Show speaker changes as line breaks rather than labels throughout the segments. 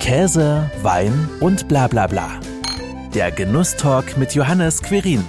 Käse, Wein und bla bla bla. Der Genusstalk mit Johannes Querin.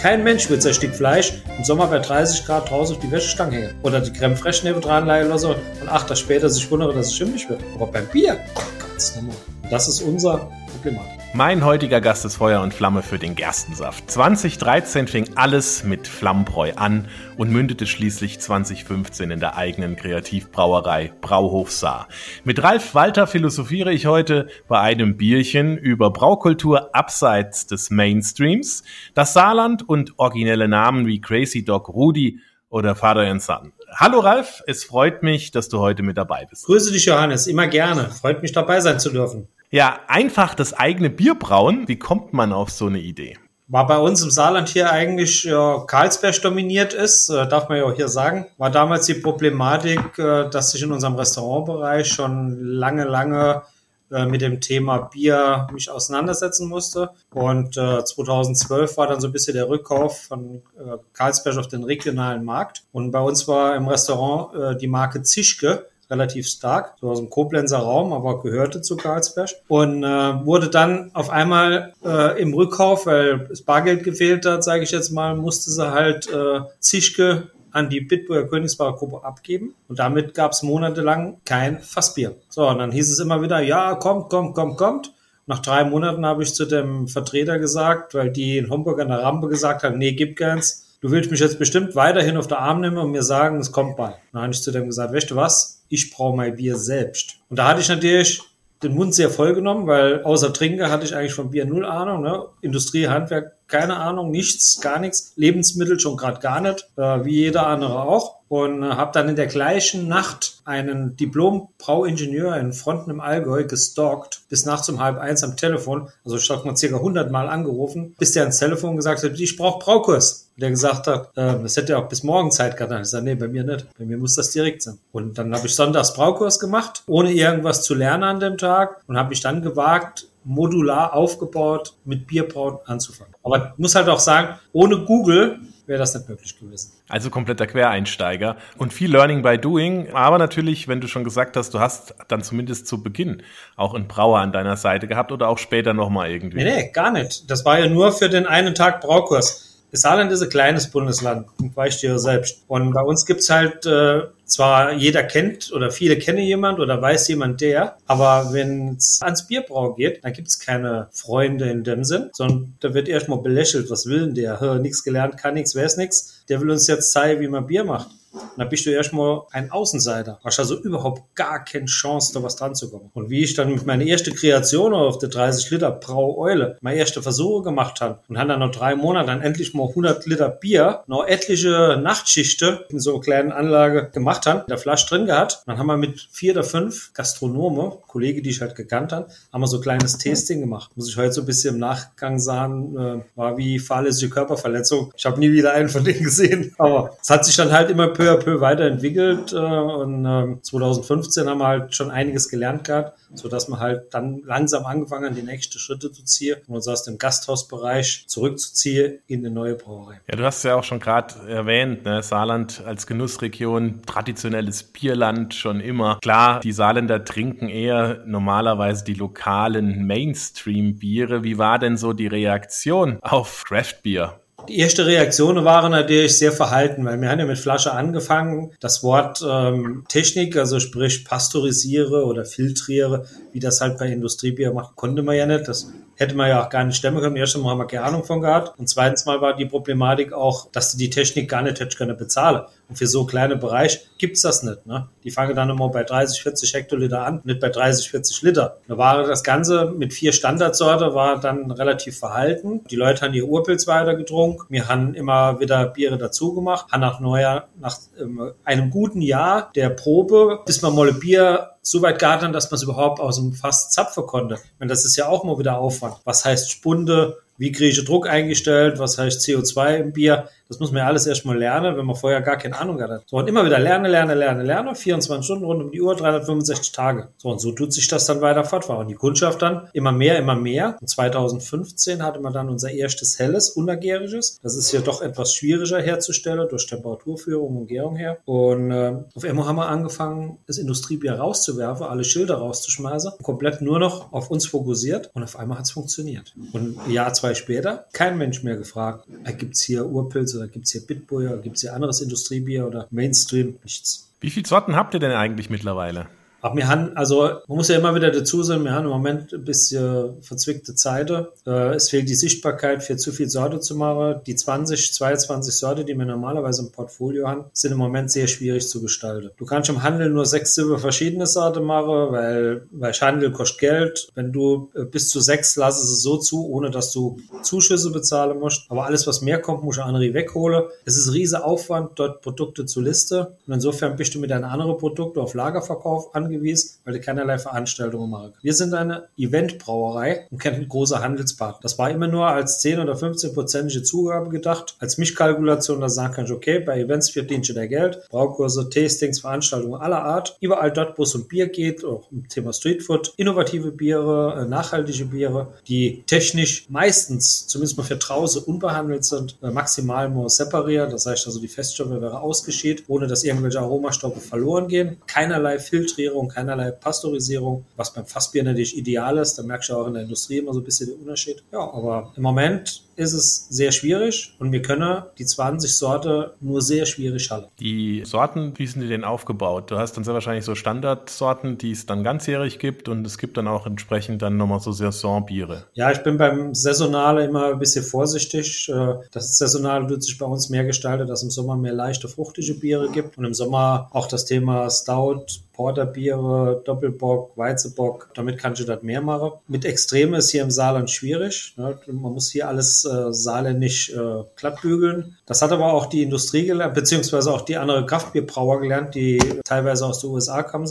Kein Mensch wird sein Stück Fleisch im Sommer bei 30 Grad draußen auf die Wäschestange hängen. Oder die Creme Fraiche neben dran leihen so und acht Tage später sich wundere, dass es schimmelig wird. Aber beim Bier, ganz normal. Das ist unser Problematik.
Mein heutiger Gast ist Feuer und Flamme für den Gerstensaft. 2013 fing alles mit Flammbräu an und mündete schließlich 2015 in der eigenen Kreativbrauerei Brauhof Saar. Mit Ralf Walter philosophiere ich heute bei einem Bierchen über Braukultur abseits des Mainstreams, das Saarland und originelle Namen wie Crazy Dog Rudi oder Father and Son. Hallo Ralf, es freut mich, dass du heute mit dabei bist.
Grüße dich, Johannes. Immer gerne. Freut mich dabei sein zu dürfen.
Ja, einfach das eigene Bier brauen. Wie kommt man auf so eine Idee?
War bei uns im Saarland hier eigentlich äh, Karlsberg dominiert ist, äh, darf man ja auch hier sagen. War damals die Problematik, äh, dass ich in unserem Restaurantbereich schon lange, lange äh, mit dem Thema Bier mich auseinandersetzen musste. Und äh, 2012 war dann so ein bisschen der Rückkauf von äh, Karlsberg auf den regionalen Markt. Und bei uns war im Restaurant äh, die Marke Zischke relativ stark, so aus dem Koblenzer Raum, aber gehörte zu Karlsberg und äh, wurde dann auf einmal äh, im Rückkauf, weil das Bargeld gefehlt hat, sage ich jetzt mal, musste sie halt äh, Zischke an die Bitburger Königsbacher Gruppe abgeben und damit gab es monatelang kein Fassbier. So, und dann hieß es immer wieder, ja, kommt, kommt, kommt, kommt. Nach drei Monaten habe ich zu dem Vertreter gesagt, weil die in Homburg an der Rampe gesagt haben, nee, gib keins. Du willst mich jetzt bestimmt weiterhin auf der Arm nehmen und mir sagen, es kommt bald. Dann habe ich zu dem gesagt, weißt du was? ich brauche mein Bier selbst. Und da hatte ich natürlich den Mund sehr voll genommen, weil außer Trinker hatte ich eigentlich von Bier null Ahnung. Ne? Industrie, Handwerk, keine Ahnung, nichts, gar nichts. Lebensmittel schon gerade gar nicht, äh, wie jeder andere auch. Und äh, habe dann in der gleichen Nacht einen Diplom-Brauingenieur in Fronten im Allgäu gestalkt, bis nachts um halb eins am Telefon. Also ich habe mal circa 100 Mal angerufen, bis der ans Telefon gesagt hat, ich brauche Braukurs. Der gesagt hat, äh, das hätte ja auch bis morgen Zeit gehabt. Ich sage, nee, bei mir nicht. Bei mir muss das direkt sein. Und dann habe ich sonntags Braukurs gemacht, ohne irgendwas zu lernen an dem Tag und habe mich dann gewagt, modular aufgebaut mit Bierbrauen anzufangen. Aber ich muss halt auch sagen, ohne Google wäre das nicht möglich gewesen.
Also kompletter Quereinsteiger und viel Learning by Doing. Aber natürlich, wenn du schon gesagt hast, du hast dann zumindest zu Beginn auch einen Brauer an deiner Seite gehabt oder auch später nochmal irgendwie.
Nee, nee, gar nicht. Das war ja nur für den einen Tag Braukurs. Das Saarland ist ein kleines Bundesland, weißt du ja selbst. Und bei uns gibt's halt äh, zwar jeder kennt oder viele kennen jemand oder weiß jemand der, aber wenn es ans Bierbrau geht, dann gibt's keine Freunde in dem Sinn, sondern da wird erstmal belächelt, was will denn der? Hör, nix gelernt, kann nix, weiß nix. Der will uns jetzt zeigen, wie man Bier macht. Und dann bist du erstmal ein Außenseiter. Hast also überhaupt gar keine Chance, da was dran zu kommen. Und wie ich dann mit meiner ersten Kreation auf der 30 Liter Brau Eule meine erste Versuche gemacht habe und habe dann noch drei Monate dann endlich mal 100 Liter Bier, noch etliche Nachtschichten in so einer kleinen Anlage gemacht haben, in der Flasche drin gehabt. Dann haben wir mit vier oder fünf Gastronome, Kollege, die ich halt gekannt habe, haben wir so ein kleines Tasting gemacht. Muss ich heute so ein bisschen im Nachgang sagen, äh, war wie fahrlässige Körperverletzung. Ich habe nie wieder einen von denen gesehen. Aber es hat sich dann halt immer peu à peu weiterentwickelt äh, und äh, 2015 haben wir halt schon einiges gelernt gehabt, so dass wir halt dann langsam angefangen haben, die nächsten Schritte zu ziehen und uns aus dem Gasthausbereich zurückzuziehen in eine neue Brauerei.
Ja, du hast ja auch schon gerade erwähnt, ne? Saarland als Genussregion, traditionelles Bierland schon immer. Klar, die Saarländer trinken eher normalerweise die lokalen Mainstream-Biere. Wie war denn so die Reaktion auf Craft-Bier?
Die erste Reaktion waren natürlich sehr verhalten, weil wir haben ja mit Flasche angefangen. Das Wort ähm, Technik, also sprich pasteurisiere oder filtriere, wie das halt bei Industriebier macht, konnte man ja nicht. Das hätte man ja auch gar nicht stemmen können. Erstens mal haben wir keine Ahnung von gehabt. Und zweitens mal war die Problematik auch, dass du die Technik gar nicht hättest können bezahlen. Und für so kleine Bereich gibt's das nicht. Ne? Die fangen dann immer bei 30, 40 Hektoliter an, nicht bei 30, 40 Liter. Da war das Ganze mit vier Standardsorte war dann relativ verhalten. Die Leute haben ihr Urpilz weiter getrunken. Wir haben immer wieder Biere dazu gemacht. Haben nach neuer, nach ähm, einem guten Jahr der Probe, bis man mal ein Bier so weit gartern, dass man es überhaupt aus dem Fass zapfen konnte. Meine, das ist ja auch mal wieder Aufwand. Was heißt Spunde, wie kriege ich Druck eingestellt, was heißt CO2 im Bier. Das muss man ja alles erstmal lernen, wenn man vorher gar keine Ahnung hat. So, und immer wieder lernen, lernen, lernen, lernen, 24 Stunden rund um die Uhr, 365 Tage. So, und so tut sich das dann weiter fortfahren. Und die Kundschaft dann immer mehr, immer mehr. Und 2015 hatte man dann unser erstes helles, unergäriges. Das ist ja doch etwas schwieriger herzustellen durch Temperaturführung und Gärung her. Und äh, auf einmal haben wir angefangen, das Industriebier rauszuwerfen, alle Schilder rauszuschmeißen, komplett nur noch auf uns fokussiert. Und auf einmal hat es funktioniert. Und ein Jahr, zwei zwei kein Mensch mehr gefragt, gibt es hier Urpilz oder gibt es hier Bitburger, gibt es hier anderes Industriebier oder Mainstream? Nichts.
Wie viele Sorten habt ihr denn eigentlich mittlerweile?
Aber wir haben, also man muss ja immer wieder dazu sagen, wir haben im Moment ein bisschen verzwickte Zeiten. Äh, es fehlt die Sichtbarkeit für zu viel Sorte zu machen. Die 20, 22 Sorte, die wir normalerweise im Portfolio haben, sind im Moment sehr schwierig zu gestalten. Du kannst im Handel nur sechs, sieben verschiedene Sorten machen, weil, weil Handel kostet Geld. Wenn du äh, bis zu sechs lass es so zu, ohne dass du Zuschüsse bezahlen musst. Aber alles, was mehr kommt, muss andere wegholen. Es ist riese Aufwand, dort Produkte zu listen. Und insofern bist du mit deinen anderen Produkten auf Lagerverkauf angewiesen angewiesen, weil du keinerlei Veranstaltungen machen. Wir sind eine Eventbrauerei und kennen große Handelspartner. Das war immer nur als 10 oder 15 prozentige Zugabe gedacht, als Mischkalkulation, du sagen kannst, okay, bei Events verdienst du dein Geld, Braukurse, Tastings, Veranstaltungen aller Art, überall dort, wo es um Bier geht, auch um Thema Streetfood, innovative Biere, äh, nachhaltige Biere, die technisch meistens, zumindest mal für draußen, unbehandelt sind, äh, maximal nur separiert, das heißt also die Feststoffe wäre ausgeschieden, ohne dass irgendwelche Aromastoffe verloren gehen, keinerlei Filtrierung Filtrierung, keinerlei Pasteurisierung, was beim Fassbier natürlich ideal ist. Da merkst du auch in der Industrie immer so ein bisschen den Unterschied. Ja, aber im Moment ist es sehr schwierig und wir können die 20 Sorte nur sehr schwierig halten.
Die Sorten, wie sind die denn aufgebaut? Du hast dann sehr wahrscheinlich so Standardsorten, die es dann ganzjährig gibt und es gibt dann auch entsprechend dann nochmal so Saisonbiere.
Ja, ich bin beim Saisonale immer ein bisschen vorsichtig. Äh, das Saisonale wird sich bei uns mehr gestaltet, dass im Sommer mehr leichte, fruchtige Biere gibt und im Sommer auch das Thema Stout, Porterbiere, Doppelbock, Weizebock, damit kannst du das mehr machen. Mit Extreme ist hier im Saarland schwierig. Ne? Man muss hier alles äh, saarländisch äh, glattbügeln. Das hat aber auch die Industrie gelernt, beziehungsweise auch die andere Kraftbierbrauer gelernt, die teilweise aus den USA kamen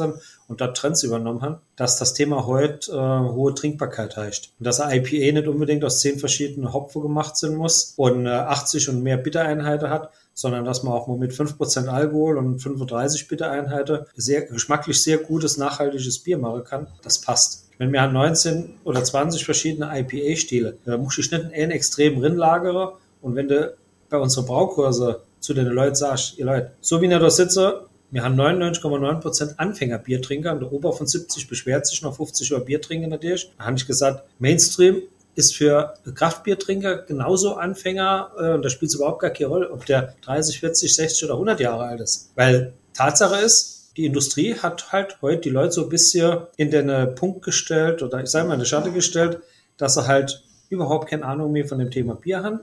und da Trends übernommen haben, dass das Thema heute äh, hohe Trinkbarkeit heißt. Und dass ein IPA nicht unbedingt aus zehn verschiedenen Hopfen gemacht sein muss und äh, 80 und mehr Bittereinheiten hat, sondern dass man auch mal mit 5% Alkohol und 35 Bittereinheiten sehr geschmacklich sehr gutes, nachhaltiges Bier machen kann. Das passt. Wenn wir haben 19 oder 20 verschiedene IPA-Stile, da muss ich nicht einen extrem Rindlagerer und wenn du bei unserer Braukurse zu den Leuten sagst, ihr Leute, so wie ihr da sitze, wir haben 99,9% Anfängerbiertrinker und der Ober von 70 beschwert sich noch 50 über Bier trinken natürlich. Da habe ich gesagt, Mainstream ist für Kraftbiertrinker genauso Anfänger äh, und da spielt es überhaupt gar keine Rolle, ob der 30, 40, 60 oder 100 Jahre alt ist. Weil Tatsache ist, die Industrie hat halt heute die Leute so ein bisschen in den Punkt gestellt oder ich sage mal in die Schatte gestellt, dass sie halt überhaupt keine Ahnung mehr von dem Thema Bier haben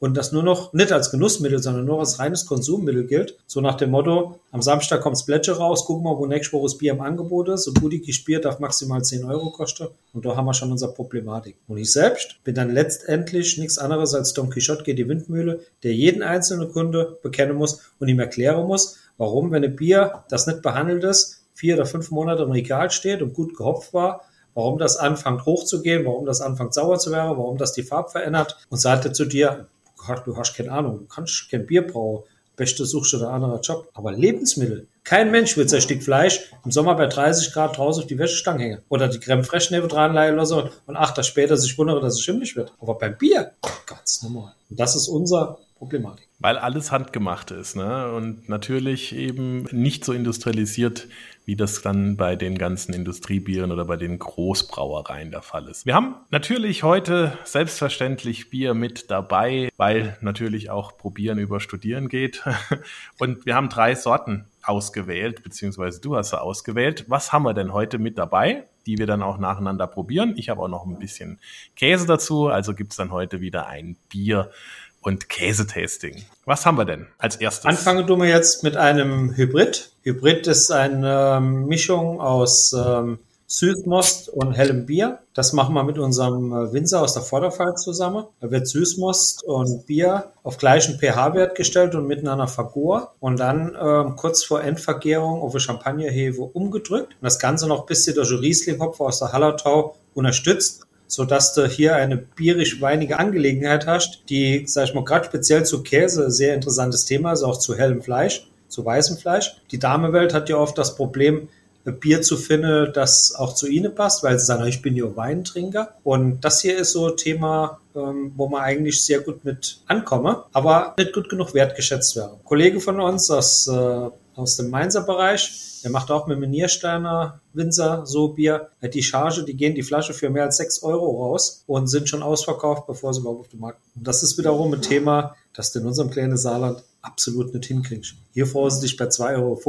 und das nur noch nicht als Genussmittel, sondern nur als reines Konsummittel gilt. So nach dem Motto, am Samstag kommt Splätsche raus, gucken wir, wo nächste Woche das Bier im Angebot ist und gutes Bier darf maximal 10 Euro kosten und da haben wir schon unsere Problematik. Und ich selbst bin dann letztendlich nichts anderes als Don Quixote geht die Windmühle, der jeden einzelnen Kunde bekennen muss und ihm erklären muss, warum, wenn ein Bier, das nicht behandelt ist, vier oder fünf Monate im Regal steht und gut gehopft war, warum das anfängt hochzugehen, warum das anfängt sauer zu werden, warum das die Farbe verändert und sagte zu dir, du hast keine Ahnung, du kannst kein Bier brauen, beste suchst du da anderer Job. Aber Lebensmittel, kein Mensch wird sein Stück Fleisch im Sommer bei 30 Grad draußen auf die Wäschestange hängen. Oder die Creme Fraiche neben dran leihen so und acht Tage später sich wundere, dass es schimmelig wird. Aber beim Bier, ganz normal. Und das ist unser Problematik.
Weil alles handgemacht ist, ne? Und natürlich eben nicht so industrialisiert, wie das dann bei den ganzen Industriebieren oder bei den Großbrauereien der Fall ist. Wir haben natürlich heute selbstverständlich Bier mit dabei, weil natürlich auch Probieren über Studieren geht. Und wir haben drei Sorten ausgewählt, beziehungsweise du hast sie ausgewählt. Was haben wir denn heute mit dabei? die wir dann auch nacheinander probieren. Ich habe auch noch ein bisschen Käse dazu, also gibt's dann heute wieder ein Bier und Käsetasting. Was haben wir denn als erstes?
Anfangen du mir jetzt mit einem Hybrid. Hybrid ist eine ähm, Mischung aus ähm, Süßmost und hellem Bier. Das machen wir mit unserem äh, Winzer aus der Vorderpfalz zusammen. Da wird Süßmost und Bier auf gleichen pH-Wert gestellt und miteinander vergoren und dann ähm, kurz vor Endvergärung auf eine Champagnerhefe umgedrückt und das Ganze noch ein bisschen durch Riesling-Hopfer aus der Hallertau unterstützt sodass du hier eine bierisch-weinige Angelegenheit hast, die, sag ich mal, gerade speziell zu Käse sehr interessantes Thema ist, auch zu hellem Fleisch, zu weißem Fleisch. Die Damewelt hat ja oft das Problem, Bier zu finden, das auch zu ihnen passt, weil sie sagen, ich bin ja Weintrinker. Und das hier ist so ein Thema, ähm, wo man eigentlich sehr gut mit ankomme, aber nicht gut genug wertgeschätzt wäre. Ein Kollege von uns aus, äh, aus dem Mainzer Bereich, der macht auch mit dem Niersteiner Winzer so Bier. Die Charge, die gehen die Flasche für mehr als sechs Euro raus und sind schon ausverkauft, bevor sie überhaupt auf den Markt kommen. Das ist wiederum ein Thema, das du in unserem kleinen Saarland absolut nicht hinkriegst. Hier dich bei 2,50 Euro,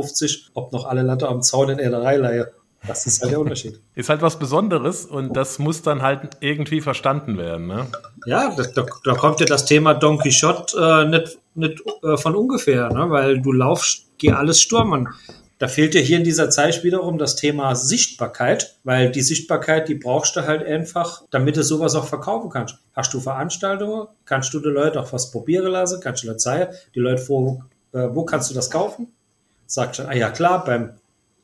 ob noch alle Latte am Zaun in Äderei leihe. Das ist halt der Unterschied.
Ist halt was Besonderes und das muss dann halt irgendwie verstanden werden. Ne?
Ja, da, da kommt ja das Thema Don Quixote äh, nicht, nicht äh, von ungefähr, ne? weil du laufst, geh alles stürmen. Da fehlt ja hier in dieser Zeit wiederum das Thema Sichtbarkeit, weil die Sichtbarkeit, die brauchst du halt einfach, damit du sowas auch verkaufen kannst. Hast du Veranstaltungen, kannst du die Leute auch was probieren lassen, kannst du Leute zeigen, die Leute vor, äh, wo kannst du das kaufen? Sagt schon, ah ja klar, beim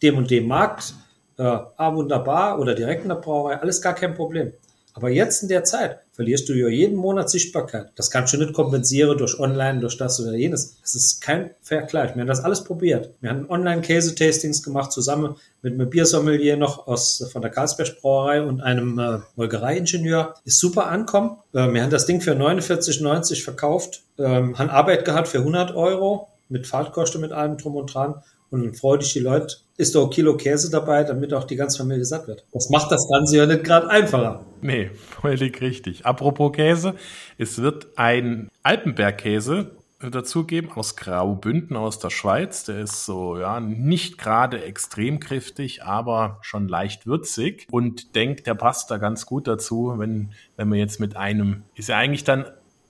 dem und dem Markt, äh, ah wunderbar, oder direkt in der Brauerei, alles gar kein Problem. Aber jetzt in der Zeit verlierst du ja jeden Monat Sichtbarkeit. Das kannst du nicht kompensieren durch Online, durch das oder jenes. Das ist kein Vergleich. Wir haben das alles probiert. Wir haben Online-Käse-Tastings gemacht, zusammen mit einem Biersommelier noch aus, von der Karlsberg Brauerei und einem äh, Molkereiingenieur. Ist super ankommen. Äh, wir haben das Ding für 49,90 verkauft, ähm, haben Arbeit gehabt für 100 Euro mit Fahrtkosten, mit allem drum und dran und freue dich die Leute, ist doch ein Kilo Käse dabei, damit auch die ganze Familie satt wird. Das macht das Ganze ja nicht gerade einfacher.
Nee, völlig richtig. Apropos Käse, es wird ein Alpenbergkäse dazugeben aus Graubünden aus der Schweiz. Der ist so, ja, nicht gerade extrem kräftig, aber schon leicht würzig und denkt, der passt da ganz gut dazu, wenn, wenn man jetzt mit einem, ist ja eigentlich dann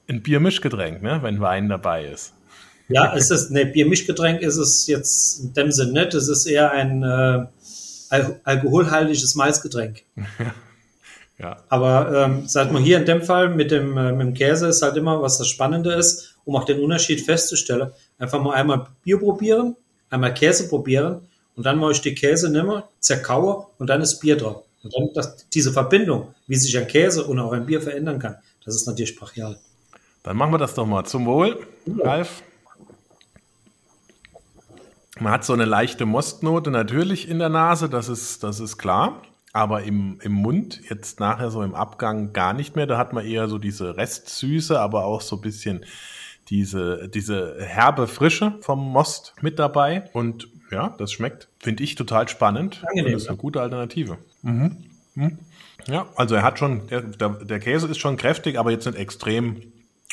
ein Biermischgetränk, ne, wenn Wein dabei ist.
Ja, es ist, ne, Biermischgetränk ist es jetzt in dem Sinne nicht. Es ist eher ein äh, al alkoholhaltiges Malzgetränk. ja. Aber ähm, sag mal, hier in dem Fall mit dem, äh, mit dem Käse ist halt immer, was das Spannende ist, um auch den Unterschied festzustellen. Einfach mal einmal Bier probieren, einmal Käse probieren und dann mache ich die Käse nehmen, zerkaue und dann ist Bier drauf. Und dann das, diese Verbindung, wie sich ein Käse und auch ein Bier verändern kann, das ist natürlich brachial.
Dann machen wir das doch mal. Zum Wohl. Ralf. Man hat so eine leichte Mostnote natürlich in der Nase, das ist, das ist klar. Aber im, im Mund, jetzt nachher so im Abgang gar nicht mehr. Da hat man eher so diese Restsüße, aber auch so ein bisschen diese, diese herbe Frische vom Most mit dabei. Und ja, das schmeckt, finde ich, total spannend. Angenehm, das ist eine gute Alternative. Mhm. Mhm. Ja, also er hat schon, der, der, Käse ist schon kräftig, aber jetzt nicht extrem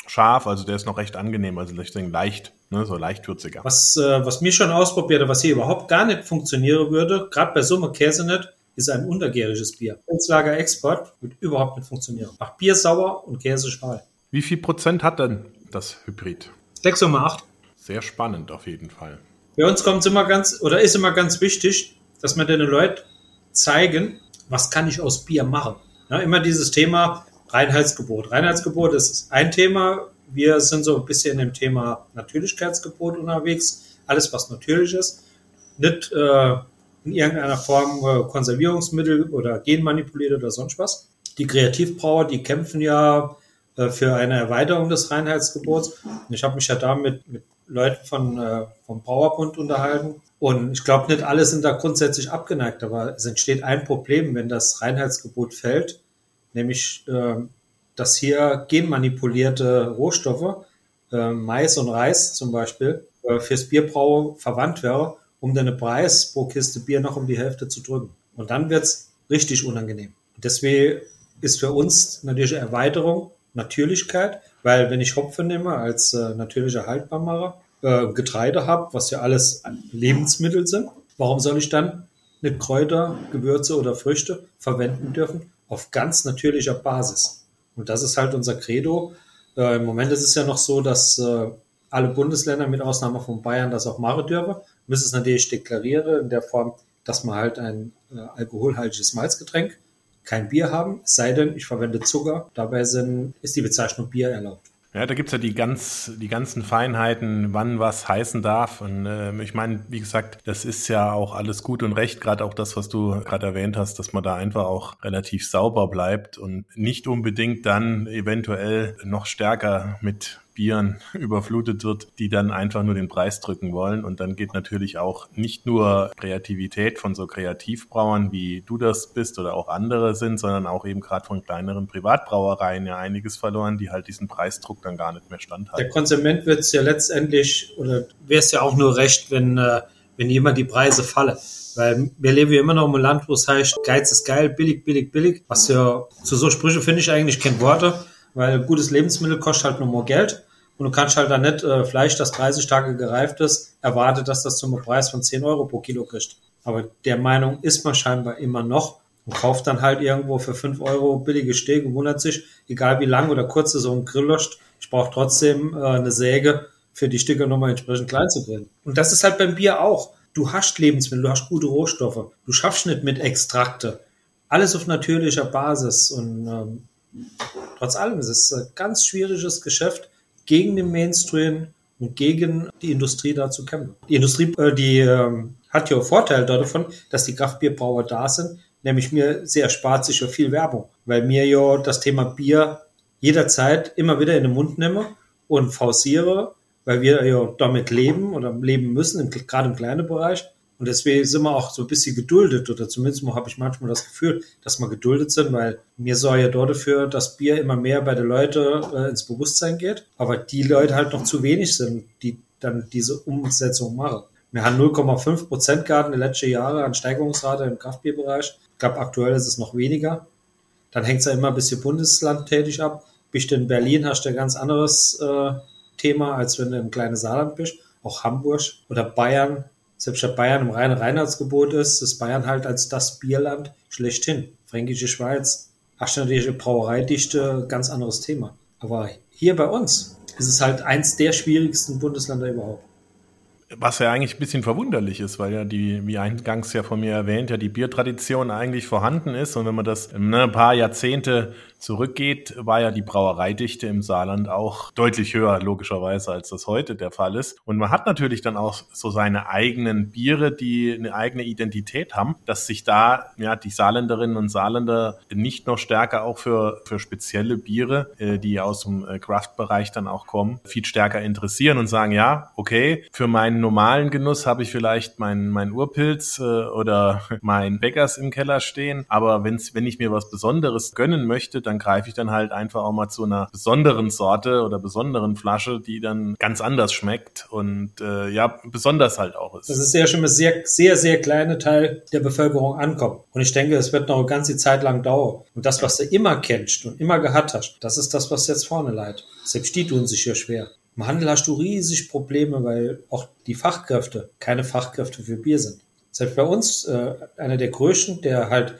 scharf, also der ist noch recht angenehm, also deswegen leicht, ne, so leicht würziger.
Was, äh, was mir schon ausprobiert, was hier überhaupt gar nicht funktionieren würde, gerade bei Summe Käse nicht, ist ein untergäriges Bier. Holzlager Export wird überhaupt nicht funktionieren. Macht Bier sauer und Käse schmal.
Wie viel Prozent hat denn das Hybrid?
6,8.
Sehr spannend auf jeden Fall.
Bei uns kommt es immer ganz, oder ist immer ganz wichtig, dass wir den Leuten zeigen, was kann ich aus Bier machen. Ja, immer dieses Thema, Reinheitsgebot. Reinheitsgebot ist ein Thema. Wir sind so ein bisschen im Thema Natürlichkeitsgebot unterwegs. Alles, was natürlich ist. Nicht äh, in irgendeiner Form äh, Konservierungsmittel oder genmanipuliert oder sonst was. Die Kreativbrauer, die kämpfen ja äh, für eine Erweiterung des Reinheitsgebots. Und ich habe mich ja da mit, mit Leuten von, äh, vom Brauerbund unterhalten. Und ich glaube, nicht alle sind da grundsätzlich abgeneigt, aber es entsteht ein Problem, wenn das Reinheitsgebot fällt nämlich äh, dass hier genmanipulierte Rohstoffe, äh, Mais und Reis zum Beispiel, äh, fürs Bierbrau verwandt wäre, um den Preis pro Kiste Bier noch um die Hälfte zu drücken. Und dann wird's richtig unangenehm. Deswegen ist für uns natürlich Erweiterung Natürlichkeit, weil wenn ich Hopfen nehme als äh, natürlicher Haltbarmacher, äh, Getreide habe, was ja alles Lebensmittel sind, warum soll ich dann nicht Kräuter, Gewürze oder Früchte verwenden dürfen, auf ganz natürlicher Basis. Und das ist halt unser Credo. Äh, Im Moment ist es ja noch so, dass äh, alle Bundesländer mit Ausnahme von Bayern das auch machen dürfen. Müssen es natürlich deklarieren in der Form, dass man halt ein äh, alkoholhaltiges Malzgetränk, kein Bier haben, es sei denn, ich verwende Zucker. Dabei sind, ist die Bezeichnung Bier erlaubt.
Ja, da gibt's ja die, ganz, die ganzen Feinheiten, wann was heißen darf. Und äh, ich meine, wie gesagt, das ist ja auch alles gut und recht, gerade auch das, was du gerade erwähnt hast, dass man da einfach auch relativ sauber bleibt und nicht unbedingt dann eventuell noch stärker mit Bieren überflutet wird, die dann einfach nur den Preis drücken wollen. Und dann geht natürlich auch nicht nur Kreativität von so Kreativbrauern, wie du das bist oder auch andere sind, sondern auch eben gerade von kleineren Privatbrauereien ja einiges verloren, die halt diesen Preisdruck dann gar nicht mehr standhalten.
Der Konsument wird es ja letztendlich, oder wäre es ja auch nur recht, wenn, äh, wenn jemand die Preise falle. Weil wir leben ja immer noch im Land, wo es heißt, Geiz ist geil, billig, billig, billig. Was ja, zu so Sprüche finde ich eigentlich kein Worte, weil gutes Lebensmittel kostet halt nur mehr Geld. Und du kannst halt dann nicht äh, Fleisch, das 30 Tage gereift ist, erwartet, dass das zum Preis von 10 Euro pro Kilo kriegt. Aber der Meinung ist man scheinbar immer noch und kauft dann halt irgendwo für 5 Euro billige Steak und wundert sich, egal wie lang oder kurz so ein Grill löscht, ich brauche trotzdem äh, eine Säge für die Stücke nochmal entsprechend klein zu grillen. Und das ist halt beim Bier auch. Du hast Lebensmittel, du hast gute Rohstoffe, du schaffst nicht mit Extrakte. Alles auf natürlicher Basis und ähm, trotz allem ist es ein ganz schwieriges Geschäft gegen den Mainstream und gegen die Industrie da zu kämpfen. Die Industrie, äh, die ähm, hat ja Vorteil davon, dass die Kraftbierbrauer da sind, nämlich mir sehr erspart sich ja viel Werbung, weil mir ja das Thema Bier jederzeit immer wieder in den Mund nehme und forciere, weil wir ja damit leben oder leben müssen, im, gerade im kleinen Bereich. Und deswegen sind wir auch so ein bisschen geduldet oder zumindest habe ich manchmal das Gefühl, dass wir geduldet sind, weil mir soll ja dort dafür, dass Bier immer mehr bei den Leuten äh, ins Bewusstsein geht, aber die Leute halt noch zu wenig sind, die dann diese Umsetzung machen. Wir haben 0,5 Prozent gehabt in den letzten Jahren an Steigerungsrate im Kraftbierbereich. Ich glaube, aktuell ist es noch weniger. Dann hängt es ja immer ein bisschen Bundesland tätig ab. Bist du in Berlin, hast du ein ganz anderes äh, Thema, als wenn du im kleinen Saarland bist. Auch Hamburg oder Bayern selbst wenn Bayern im reinen Reinheitsgebot ist, ist Bayern halt als das Bierland schlechthin. Fränkische Schweiz, aschnärdische Brauereidichte, ganz anderes Thema. Aber hier bei uns ist es halt eins der schwierigsten Bundesländer überhaupt.
Was ja eigentlich ein bisschen verwunderlich ist, weil ja die, wie eingangs ja von mir erwähnt, ja die Biertradition eigentlich vorhanden ist. Und wenn man das ne, ein paar Jahrzehnte zurückgeht, war ja die Brauereidichte im Saarland auch deutlich höher, logischerweise, als das heute der Fall ist. Und man hat natürlich dann auch so seine eigenen Biere, die eine eigene Identität haben, dass sich da ja die Saarländerinnen und Saarländer nicht noch stärker auch für, für spezielle Biere, äh, die aus dem äh, Craft-Bereich dann auch kommen, viel stärker interessieren und sagen, ja, okay, für meinen normalen Genuss habe ich vielleicht meinen mein Urpilz äh, oder mein Bäckers im Keller stehen, aber wenn's, wenn ich mir was Besonderes gönnen möchte, dann greife ich dann halt einfach auch mal zu einer besonderen Sorte oder besonderen Flasche, die dann ganz anders schmeckt und äh, ja, besonders halt auch ist.
Das ist ja schon ein sehr, sehr, sehr kleiner Teil der Bevölkerung ankommt. Und ich denke, es wird noch eine ganze Zeit lang dauern. Und das, was du immer kennst und immer gehabt hast, das ist das, was jetzt vorne leidet. Selbst die tun sich hier schwer. Im Handel hast du riesig Probleme, weil auch die Fachkräfte keine Fachkräfte für Bier sind. Selbst bei uns, äh, einer der größten, der halt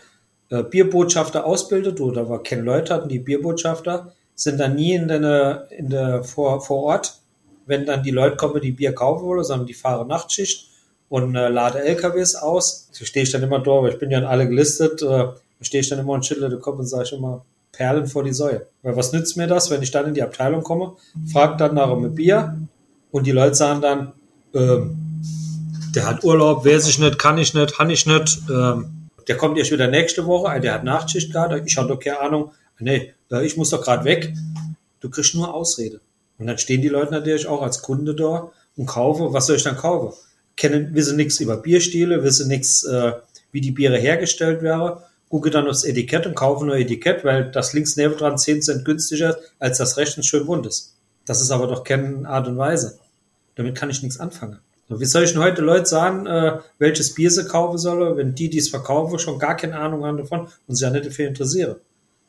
äh, Bierbotschafter ausbildet oder war Ken Leutert und die Bierbotschafter sind dann nie in der, in der vor, vor Ort, wenn dann die Leute kommen, die Bier kaufen wollen, sondern die fahren Nachtschicht und äh, lade LKWs aus. Da stehe ich dann immer dort, weil ich bin ja an alle gelistet, äh, da stehe ich dann immer und schüttle den Kopf und sage immer, Perlen vor die Säue. Weil was nützt mir das, wenn ich dann in die Abteilung komme, frage dann nach einem Bier und die Leute sagen dann, ähm, der hat Urlaub, weiß ich nicht, kann ich nicht, kann ich nicht, ähm, der kommt erst wieder nächste Woche, der hat Nachtschicht gerade, ich habe doch keine Ahnung, nee, ich muss doch gerade weg. Du kriegst nur Ausrede. Und dann stehen die Leute natürlich auch als Kunde da und kaufen, was soll ich dann kaufen? Kennen, wissen nichts über Bierstile, wissen nichts, äh, wie die Biere hergestellt wären, gucke dann aufs Etikett und kaufe nur Etikett, weil das links neben dran 10 Cent günstiger als das rechts schön bunt ist. Das ist aber doch keine Art und Weise. Damit kann ich nichts anfangen. Wie soll ich denn heute Leute sagen, äh, welches Bier sie kaufen sollen, wenn die, die es verkaufen, schon gar keine Ahnung haben davon und sich ja nicht dafür interessieren.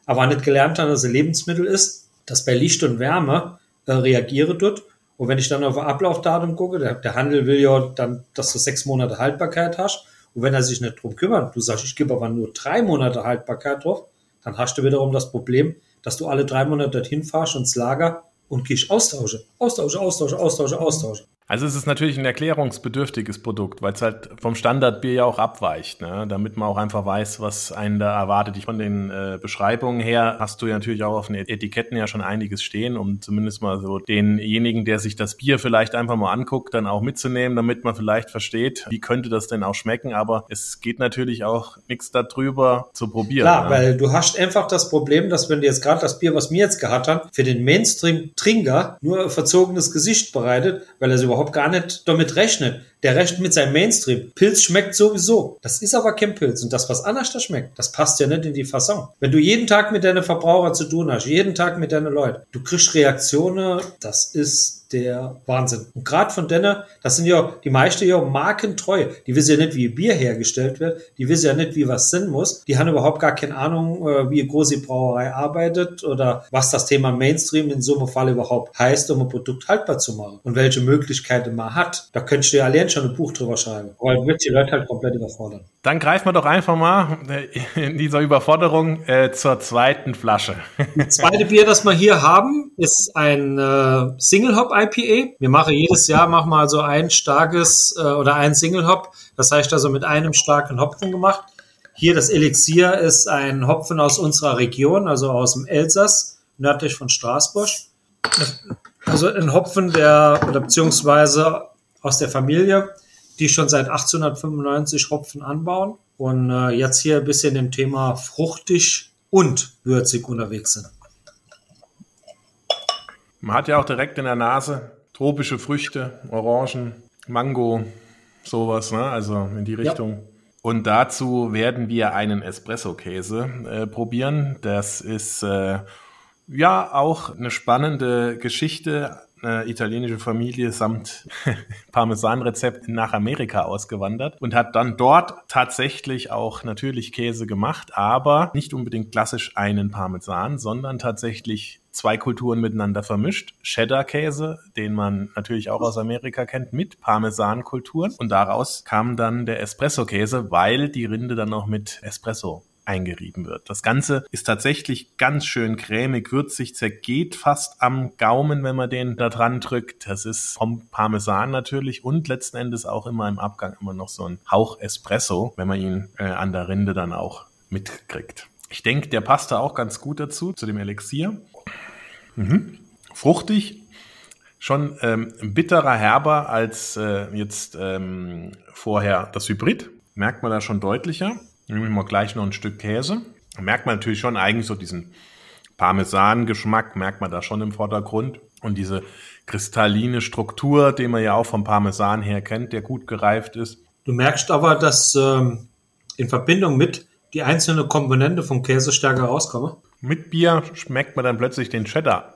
Aber nicht gelernt haben, dass es ein Lebensmittel ist, das bei Licht und Wärme äh, reagieren tut. Und wenn ich dann auf Ablaufdatum gucke, der, der, Handel will ja dann, dass du sechs Monate Haltbarkeit hast. Und wenn er sich nicht drum kümmert, du sagst, ich gebe aber nur drei Monate Haltbarkeit drauf, dann hast du wiederum das Problem, dass du alle drei Monate dorthin fahrst ins Lager und gehst austausche, austausche, austausche, austausche, austausche.
Also es ist natürlich ein erklärungsbedürftiges Produkt, weil es halt vom Standardbier ja auch abweicht, ne? damit man auch einfach weiß, was einen da erwartet. Von den äh, Beschreibungen her hast du ja natürlich auch auf den Etiketten ja schon einiges stehen, um zumindest mal so denjenigen, der sich das Bier vielleicht einfach mal anguckt, dann auch mitzunehmen, damit man vielleicht versteht, wie könnte das denn auch schmecken. Aber es geht natürlich auch nichts darüber zu probieren.
Klar, ne? weil du hast einfach das Problem, dass wenn du jetzt gerade das Bier, was wir jetzt gehabt haben, für den Mainstream-Trinker nur ein verzogenes Gesicht bereitet, weil er es überhaupt überhaupt gar nicht damit rechnet. Der rechnet mit seinem Mainstream. Pilz schmeckt sowieso. Das ist aber kein Pilz. Und das, was anders da schmeckt, das passt ja nicht in die Fasson. Wenn du jeden Tag mit deinen Verbraucher zu tun hast, jeden Tag mit deinen Leuten, du kriegst Reaktionen, das ist der Wahnsinn. Und gerade von denen, das sind ja die meisten ja markentreu. Die wissen ja nicht, wie Bier hergestellt wird. Die wissen ja nicht, wie was Sinn muss. Die haben überhaupt gar keine Ahnung, äh, wie eine große Brauerei arbeitet oder was das Thema Mainstream in so einem Fall überhaupt heißt, um ein Produkt haltbar zu machen und welche Möglichkeiten man hat. Da könntest du ja allein schon ein Buch drüber schreiben. Aber wird die Leute halt komplett überfordern.
Dann greifen wir doch einfach mal äh, in dieser Überforderung äh, zur zweiten Flasche.
Das zweite Bier, das wir hier haben, ist ein äh, Single Hop IPA. Wir machen jedes Jahr machen wir also ein starkes äh, oder ein Single Hop. Das heißt also mit einem starken Hopfen gemacht. Hier das Elixier ist ein Hopfen aus unserer Region, also aus dem Elsass, nördlich von Straßburg. Also ein Hopfen, der, oder beziehungsweise aus der Familie, die schon seit 1895 Hopfen anbauen und äh, jetzt hier ein bisschen im Thema fruchtig und würzig unterwegs sind.
Man hat ja auch direkt in der Nase tropische Früchte, Orangen, Mango, sowas, ne? also in die Richtung. Ja. Und dazu werden wir einen Espresso-Käse äh, probieren. Das ist äh, ja auch eine spannende Geschichte. Eine italienische Familie samt Parmesanrezept nach Amerika ausgewandert und hat dann dort tatsächlich auch natürlich Käse gemacht, aber nicht unbedingt klassisch einen Parmesan, sondern tatsächlich zwei Kulturen miteinander vermischt. Cheddar-Käse, den man natürlich auch aus Amerika kennt, mit Parmesan-Kulturen. Und daraus kam dann der Espresso-Käse, weil die Rinde dann noch mit Espresso eingerieben wird. Das Ganze ist tatsächlich ganz schön cremig, würzig, zergeht fast am Gaumen, wenn man den da dran drückt. Das ist vom Parmesan natürlich und letzten Endes auch immer im Abgang immer noch so ein Hauch Espresso, wenn man ihn äh, an der Rinde dann auch mitkriegt. Ich denke, der passt da auch ganz gut dazu, zu dem Elixier. Mhm. Fruchtig, schon ähm, bitterer, herber als äh, jetzt ähm, vorher das Hybrid. Merkt man da schon deutlicher. Nehmen wir mal gleich noch ein Stück Käse. Da merkt man natürlich schon eigentlich so diesen Parmesan-Geschmack, merkt man da schon im Vordergrund. Und diese kristalline Struktur, den man ja auch vom Parmesan her kennt, der gut gereift ist.
Du merkst aber, dass ähm, in Verbindung mit die einzelne Komponente vom Käse stärker rauskommen.
Mit Bier schmeckt man dann plötzlich den Cheddar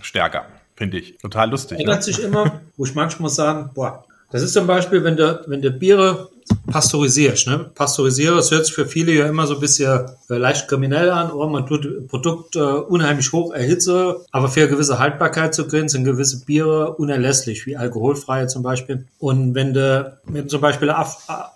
stärker, finde ich. Total lustig.
Ändert ne? sich immer, wo ich manchmal sagen, boah, das ist zum Beispiel, wenn du, wenn du Biere pasteurisierst. Ne? Pasteurisieren, das hört sich für viele ja immer so ein bisschen äh, leicht kriminell an. Oh, man tut Produkt äh, unheimlich hoch erhitze, aber für eine gewisse Haltbarkeit zu kriegen, sind gewisse Biere unerlässlich, wie alkoholfreie zum Beispiel. Und wenn du mit zum Beispiel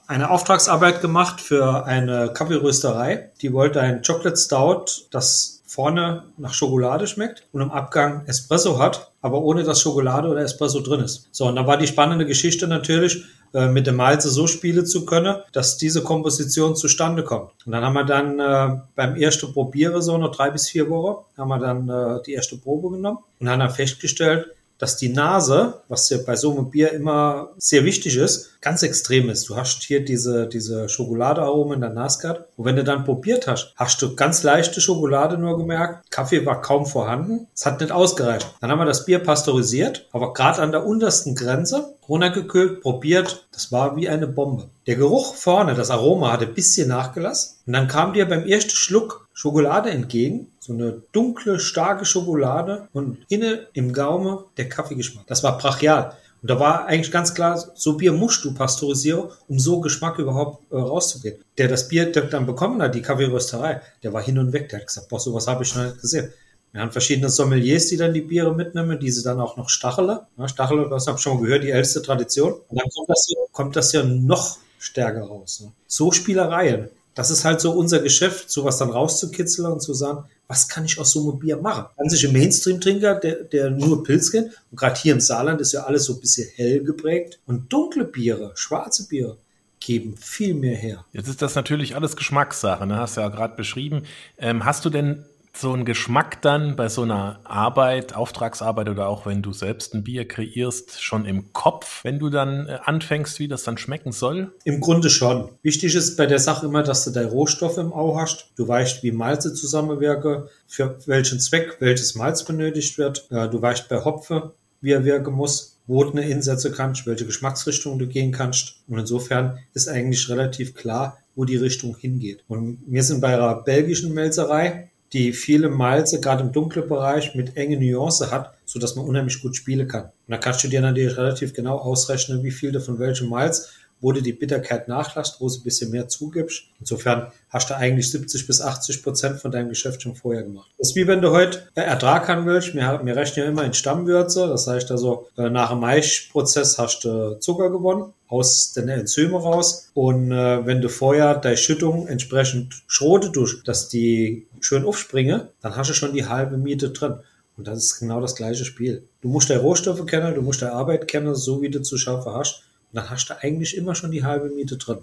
eine Auftragsarbeit gemacht für eine Kaffeerösterei, die wollte ein Chocolate Stout, das vorne nach Schokolade schmeckt und im Abgang Espresso hat, aber ohne dass Schokolade oder Espresso drin ist. So, und da war die spannende Geschichte natürlich, äh, mit dem Malze so spielen zu können, dass diese Komposition zustande kommt. Und dann haben wir dann äh, beim ersten Probiere so noch drei bis vier Wochen, haben wir dann äh, die erste Probe genommen und haben dann festgestellt, dass die Nase, was ja bei so einem Bier immer sehr wichtig ist, ganz extrem ist. Du hast hier diese, diese Schokoladearomen in der Nase gehabt. Und wenn du dann probiert hast, hast du ganz leichte Schokolade nur gemerkt. Kaffee war kaum vorhanden. Es hat nicht ausgereicht. Dann haben wir das Bier pasteurisiert, aber gerade an der untersten Grenze runtergekühlt, probiert. Das war wie eine Bombe. Der Geruch vorne, das Aroma hatte ein bisschen nachgelassen. Und dann kam dir beim ersten Schluck Schokolade entgegen so eine dunkle, starke Schokolade und innen im Gaume der Kaffeegeschmack. Das war brachial. Und da war eigentlich ganz klar, so Bier musst du pasteurisieren, um so Geschmack überhaupt äh, rauszugehen. Der das Bier dann bekommen hat, die Kaffeerösterei, der war hin und weg. Der hat gesagt, boah, sowas habe ich noch nicht gesehen. Wir haben verschiedene Sommeliers, die dann die Biere mitnehmen, diese dann auch noch Stachele. Ja, Stachele, das habe ich schon mal gehört, die älteste Tradition. Und dann kommt das hier, kommt das hier noch stärker raus. Ne? So Spielereien Das ist halt so unser Geschäft, sowas dann rauszukitzeln und zu sagen, was kann ich aus so einem Bier machen? An sich ein Mainstream-Trinker, der, der nur Pilz kennt, und gerade hier im Saarland ist ja alles so ein bisschen hell geprägt. Und dunkle Biere, schwarze Biere, geben viel mehr her.
Jetzt ist das natürlich alles Geschmackssache, ne? hast du ja gerade beschrieben. Ähm, hast du denn so einen Geschmack dann bei so einer Arbeit, Auftragsarbeit oder auch wenn du selbst ein Bier kreierst, schon im Kopf, wenn du dann äh, anfängst, wie das dann schmecken soll?
Im Grunde schon. Wichtig ist bei der Sache immer, dass du deine Rohstoffe im Au hast. Du weißt, wie Malze zusammenwirken, für welchen Zweck welches Malz benötigt wird. Du weißt bei Hopfe, wie er wirken muss, wo du eine Insätze kannst, welche Geschmacksrichtung du gehen kannst. Und insofern ist eigentlich relativ klar, wo die Richtung hingeht. Und wir sind bei einer belgischen Melzerei die viele Malze, gerade im dunklen Bereich, mit enge Nuance hat, so dass man unheimlich gut spielen kann. Und da kannst du dir natürlich relativ genau ausrechnen, wie viel du von welchem Malz wo du die Bitterkeit nachlässt, wo du ein bisschen mehr zugibst. Insofern hast du eigentlich 70 bis 80 Prozent von deinem Geschäft schon vorher gemacht. Das ist wie wenn du heute Ertrag haben willst. Wir, wir rechnen ja immer in Stammwürze. Das heißt also, äh, nach dem Maischprozess hast du Zucker gewonnen aus den Enzymen raus. Und äh, wenn du vorher deine Schüttung entsprechend schrote durch, dass die schön aufspringen, dann hast du schon die halbe Miete drin. Und das ist genau das gleiche Spiel. Du musst deine Rohstoffe kennen, du musst deine Arbeit kennen, so wie du zu schaffen hast. Und dann hast du eigentlich immer schon die halbe Miete drin.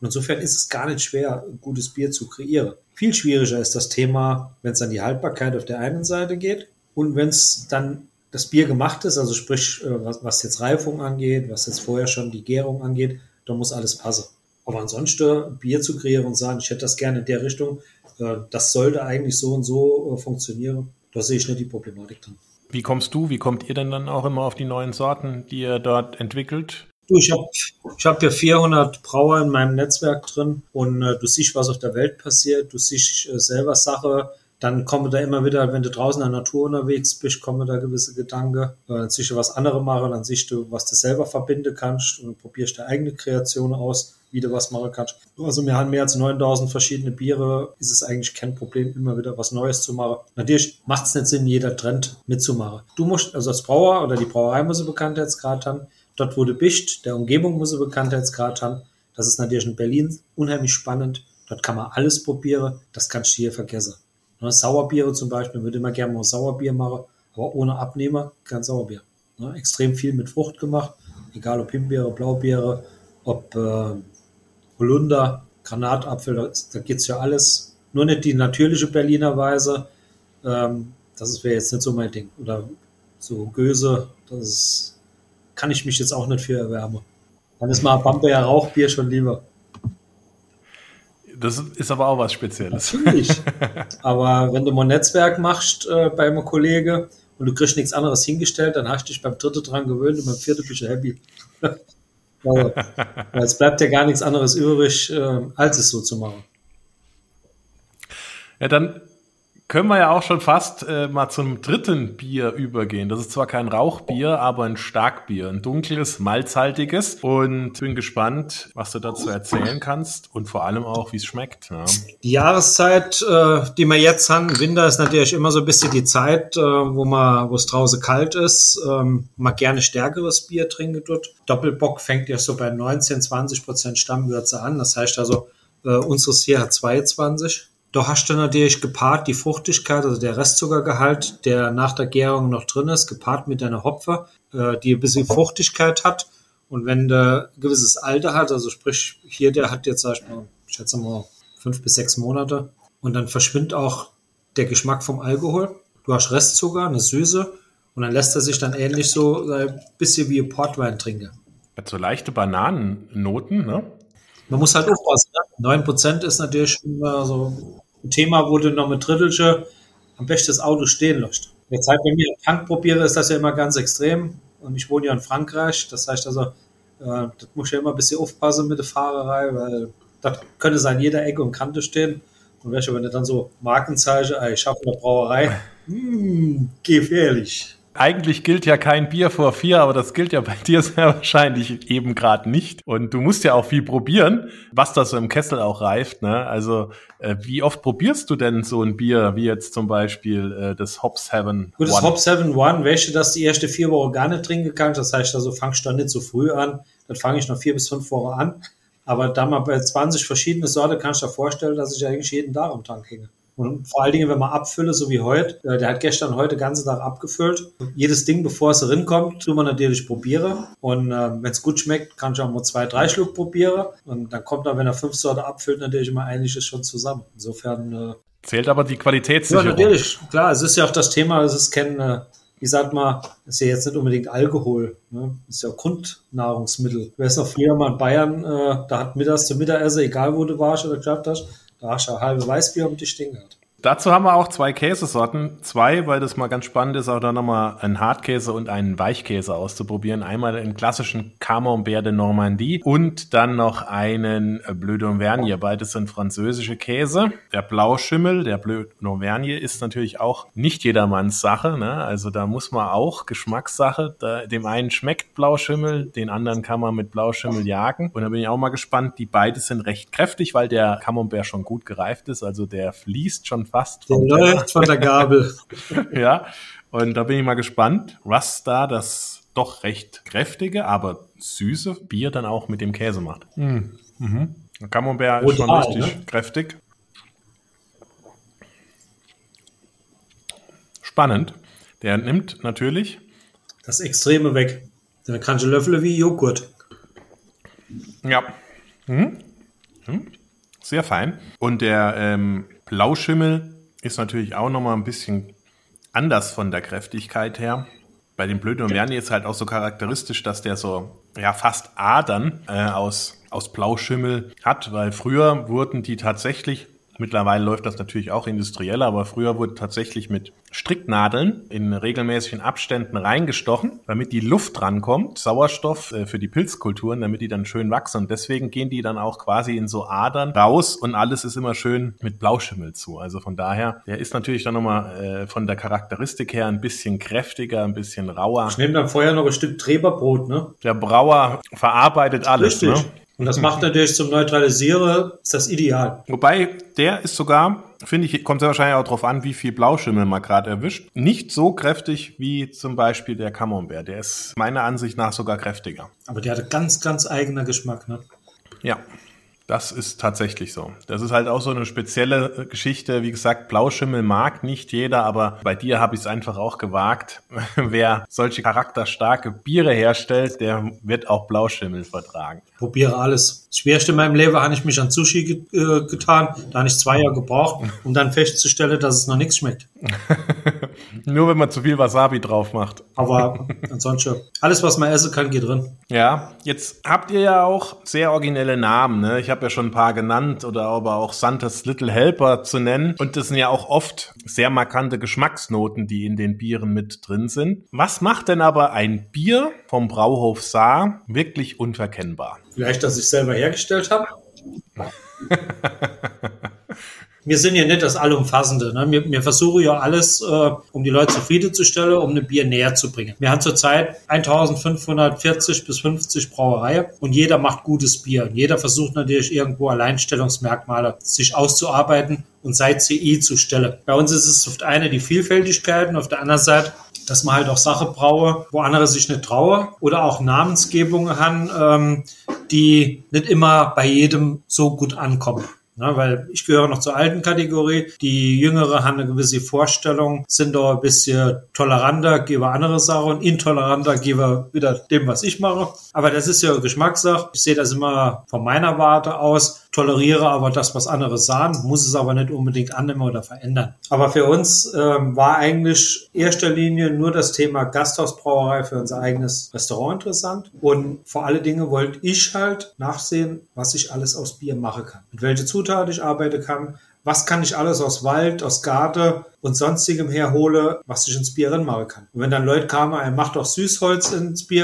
Und insofern ist es gar nicht schwer, gutes Bier zu kreieren. Viel schwieriger ist das Thema, wenn es an die Haltbarkeit auf der einen Seite geht und wenn es dann das Bier gemacht ist, also sprich, äh, was, was jetzt Reifung angeht, was jetzt vorher schon die Gärung angeht, da muss alles passen. Aber ansonsten Bier zu kreieren und sagen, ich hätte das gerne in der Richtung, äh, das sollte eigentlich so und so äh, funktionieren, da sehe ich nicht die Problematik drin.
Wie kommst du, wie kommt ihr denn dann auch immer auf die neuen Sorten, die ihr dort entwickelt?
Du, ich habe ich hab hier 400 Brauer in meinem Netzwerk drin und äh, du siehst, was auf der Welt passiert, du siehst äh, selber Sache, dann kommen da immer wieder, wenn du draußen in der Natur unterwegs bist, kommen da gewisse Gedanken. Äh, dann siehst du, was andere machen, dann siehst du, was du selber verbinden kannst und probierst deine eigene Kreation aus, wie du was machen kannst. Also wir haben mehr als 9000 verschiedene Biere, ist es eigentlich kein Problem, immer wieder was Neues zu machen. Natürlich macht es nicht Sinn, jeder Trend mitzumachen. Du musst, also als Brauer oder die Brauerei muss Bekanntheitsgrad haben, Dort, wo du bist, der Umgebung muss er Bekanntheitsgrad haben. Das ist natürlich in Berlin unheimlich spannend. Dort kann man alles probieren. Das kannst du hier vergessen. Ne, Sauerbiere zum Beispiel, würde immer gerne mal Sauerbier machen, aber ohne Abnehmer kein Sauerbier. Ne, extrem viel mit Frucht gemacht, egal ob Himbeere, Blaubeere, ob äh, Holunder, Granatapfel, da, da es ja alles. Nur nicht die natürliche Berliner Weise. Ähm, das wäre jetzt nicht so mein Ding. Oder so Göse, das ist kann ich mich jetzt auch nicht für erwärmen. Dann ist mal Bamberger Rauchbier schon lieber.
Das ist aber auch was Spezielles.
Natürlich. aber wenn du mal ein Netzwerk machst äh, bei einem Kollege und du kriegst nichts anderes hingestellt, dann hast du dich beim dritten dran gewöhnt und beim vierten bist du happy. also, es bleibt ja gar nichts anderes übrig, äh, als es so zu machen.
Ja, dann können wir ja auch schon fast äh, mal zum dritten Bier übergehen. Das ist zwar kein Rauchbier, aber ein Starkbier, ein dunkles, malzhaltiges. Und bin gespannt, was du dazu erzählen kannst und vor allem auch, wie es schmeckt. Ja.
Die Jahreszeit, äh, die wir jetzt haben, Winter ist natürlich immer so ein bisschen die Zeit, äh, wo man, wo es draußen kalt ist, ähm, man gerne stärkeres Bier trinken tut. Doppelbock fängt ja so bei 19, 20 Prozent Stammwürze an. Das heißt also, äh, unseres hier hat 22 da hast du natürlich gepaart die Fruchtigkeit, also der Restzuckergehalt, der nach der Gärung noch drin ist, gepaart mit deiner Hopfe, äh, die ein bisschen Fruchtigkeit hat. Und wenn der ein gewisses Alter hat, also sprich, hier, der hat jetzt, sag ich mal, ich schätze mal, fünf bis sechs Monate. Und dann verschwindet auch der Geschmack vom Alkohol. Du hast Restzucker, eine Süße. Und dann lässt er sich dann ähnlich so ein bisschen wie Portwein trinken.
Hat so leichte Bananennoten, ne?
Man muss halt aufpassen. Ne? 9% ist natürlich immer so ein Thema, wo du noch mit Drittelche am besten das Auto stehen lässt. Jetzt halt, wenn ich einen Tank probiere, ist das ja immer ganz extrem. Und ich wohne ja in Frankreich. Das heißt also, äh, das muss ich ja immer ein bisschen aufpassen mit der Fahrerei, weil das könnte sein jeder Ecke und Kante stehen. Und wenn du dann so Markenzeichen, ich schaffe eine Brauerei, hm, gefährlich.
Eigentlich gilt ja kein Bier vor vier, aber das gilt ja bei dir sehr wahrscheinlich eben gerade nicht. Und du musst ja auch viel probieren, was da so im Kessel auch reift. Ne? Also äh, wie oft probierst du denn so ein Bier, wie jetzt zum Beispiel äh, das Hop 7
Gut, das Hop 7 One, welche das die erste vier Wochen gar nicht trinken kannst. Das heißt also, fangst du dann nicht so früh an. Dann fange ich noch vier bis fünf Wochen an. Aber da mal bei 20 verschiedene Sorte kannst du dir vorstellen, dass ich eigentlich jeden Tag am Tank hänge. Und vor allen Dingen, wenn man abfülle, so wie heute, äh, der hat gestern heute den ganzen Tag abgefüllt. Jedes Ding, bevor es rinkommt, tun wir natürlich probieren. Und äh, wenn es gut schmeckt, kann ich auch mal zwei, drei Schluck probieren. Und dann kommt er, wenn er fünf Sorte abfüllt, natürlich immer einiges schon zusammen. Insofern äh,
Zählt aber die Qualitätssicherung.
Ja, natürlich. Klar, es ist ja auch das Thema, es ist kein, äh, wie sagt man, ist ja jetzt nicht unbedingt Alkohol, ne? ist ja Grundnahrungsmittel. Ich weiß noch früher mal in Bayern, äh, da hat mittags zum Mittagessen, egal wo du warst oder gehabt hast, ein halbe Weißbier dich stehen gehabt.
Dazu haben wir auch zwei Käsesorten. Zwei, weil das mal ganz spannend ist, auch da nochmal einen Hartkäse und einen Weichkäse auszuprobieren. Einmal den klassischen Camembert de Normandie und dann noch einen Bleu d'Auvergne. Beides sind französische Käse. Der Blauschimmel, der Bleu d'Auvergne, ist natürlich auch nicht jedermanns Sache. Ne? Also da muss man auch Geschmackssache. Da, dem einen schmeckt Blauschimmel, den anderen kann man mit Blauschimmel jagen. Und da bin ich auch mal gespannt. Die beiden sind recht kräftig, weil der Camembert schon gut gereift ist. Also der fließt schon fast.
Der läuft von der Gabel.
ja, und da bin ich mal gespannt, was da das doch recht kräftige, aber süße Bier dann auch mit dem Käse macht. Mhm. Mhm. Camembert ist schon richtig ne? kräftig. Spannend. Der nimmt natürlich
das Extreme weg. Dann kannst du Löffel wie Joghurt.
Ja. Mhm. Mhm. Sehr fein. Und der ähm, Blauschimmel ist natürlich auch nochmal ein bisschen anders von der Kräftigkeit her. Bei den Blöden und Verni ist halt auch so charakteristisch, dass der so ja fast Adern äh, aus, aus Blauschimmel hat, weil früher wurden die tatsächlich Mittlerweile läuft das natürlich auch industriell, aber früher wurde tatsächlich mit Stricknadeln in regelmäßigen Abständen reingestochen, damit die Luft rankommt, Sauerstoff äh, für die Pilzkulturen, damit die dann schön wachsen. Und deswegen gehen die dann auch quasi in so Adern raus und alles ist immer schön mit Blauschimmel zu. Also von daher, der ist natürlich dann nochmal äh, von der Charakteristik her ein bisschen kräftiger, ein bisschen rauer.
Ich nehme dann vorher noch ein Stück Treberbrot, ne?
Der Brauer verarbeitet alles,
Richtig. ne? Und das macht natürlich zum Neutralisieren, ist das ideal.
Wobei, der ist sogar, finde ich, kommt sehr wahrscheinlich auch darauf an, wie viel Blauschimmel man gerade erwischt. Nicht so kräftig wie zum Beispiel der Camembert. Der ist meiner Ansicht nach sogar kräftiger.
Aber der hatte ganz, ganz eigener Geschmack, ne?
Ja. Das ist tatsächlich so. Das ist halt auch so eine spezielle Geschichte. Wie gesagt, Blauschimmel mag nicht jeder, aber bei dir habe ich es einfach auch gewagt. Wer solche charakterstarke Biere herstellt, der wird auch Blauschimmel vertragen.
Probiere alles. Das Schwerste in meinem Leben habe ich mich an Sushi ge äh, getan. Da habe ich zwei Jahre gebraucht, um dann festzustellen, dass es noch nichts schmeckt.
Nur wenn man zu viel Wasabi drauf macht.
Aber ansonsten, alles, was man essen kann, geht drin.
Ja, jetzt habt ihr ja auch sehr originelle Namen. Ne? Ich habe ja schon ein paar genannt oder aber auch Santas Little Helper zu nennen. Und das sind ja auch oft sehr markante Geschmacksnoten, die in den Bieren mit drin sind. Was macht denn aber ein Bier vom Brauhof Saar wirklich unverkennbar?
Vielleicht, dass ich selber hergestellt habe. wir sind ja nicht das Allumfassende. Ne? Wir, wir versuchen ja alles, äh, um die Leute zufriedenzustellen, um ein Bier näher zu bringen. Wir haben zurzeit 1540 bis 50 Brauereien und jeder macht gutes Bier. Und jeder versucht natürlich irgendwo Alleinstellungsmerkmale sich auszuarbeiten und seit CI zu stellen. Bei uns ist es auf der einen die Vielfältigkeit und auf der anderen Seite dass man halt auch Sache braue, wo andere sich nicht trauen oder auch Namensgebungen haben, ähm, die nicht immer bei jedem so gut ankommen. Ne, weil ich gehöre noch zur alten Kategorie. Die Jüngere haben eine gewisse Vorstellung, sind da ein bisschen toleranter, gebe andere Sachen und intoleranter gebe wieder dem, was ich mache. Aber das ist ja Geschmackssache. Ich sehe das immer von meiner Warte aus toleriere aber das, was andere sagen, muss es aber nicht unbedingt annehmen oder verändern. Aber für uns ähm, war eigentlich erster Linie nur das Thema Gasthausbrauerei für unser eigenes Restaurant interessant. Und vor alle Dinge wollte ich halt nachsehen, was ich alles aus Bier machen kann. Mit welche Zutaten ich arbeiten kann, was kann ich alles aus Wald, aus Garde und sonstigem herhole, was ich ins Bier machen kann. Und wenn dann Leute kamen, er macht auch Süßholz ins Bier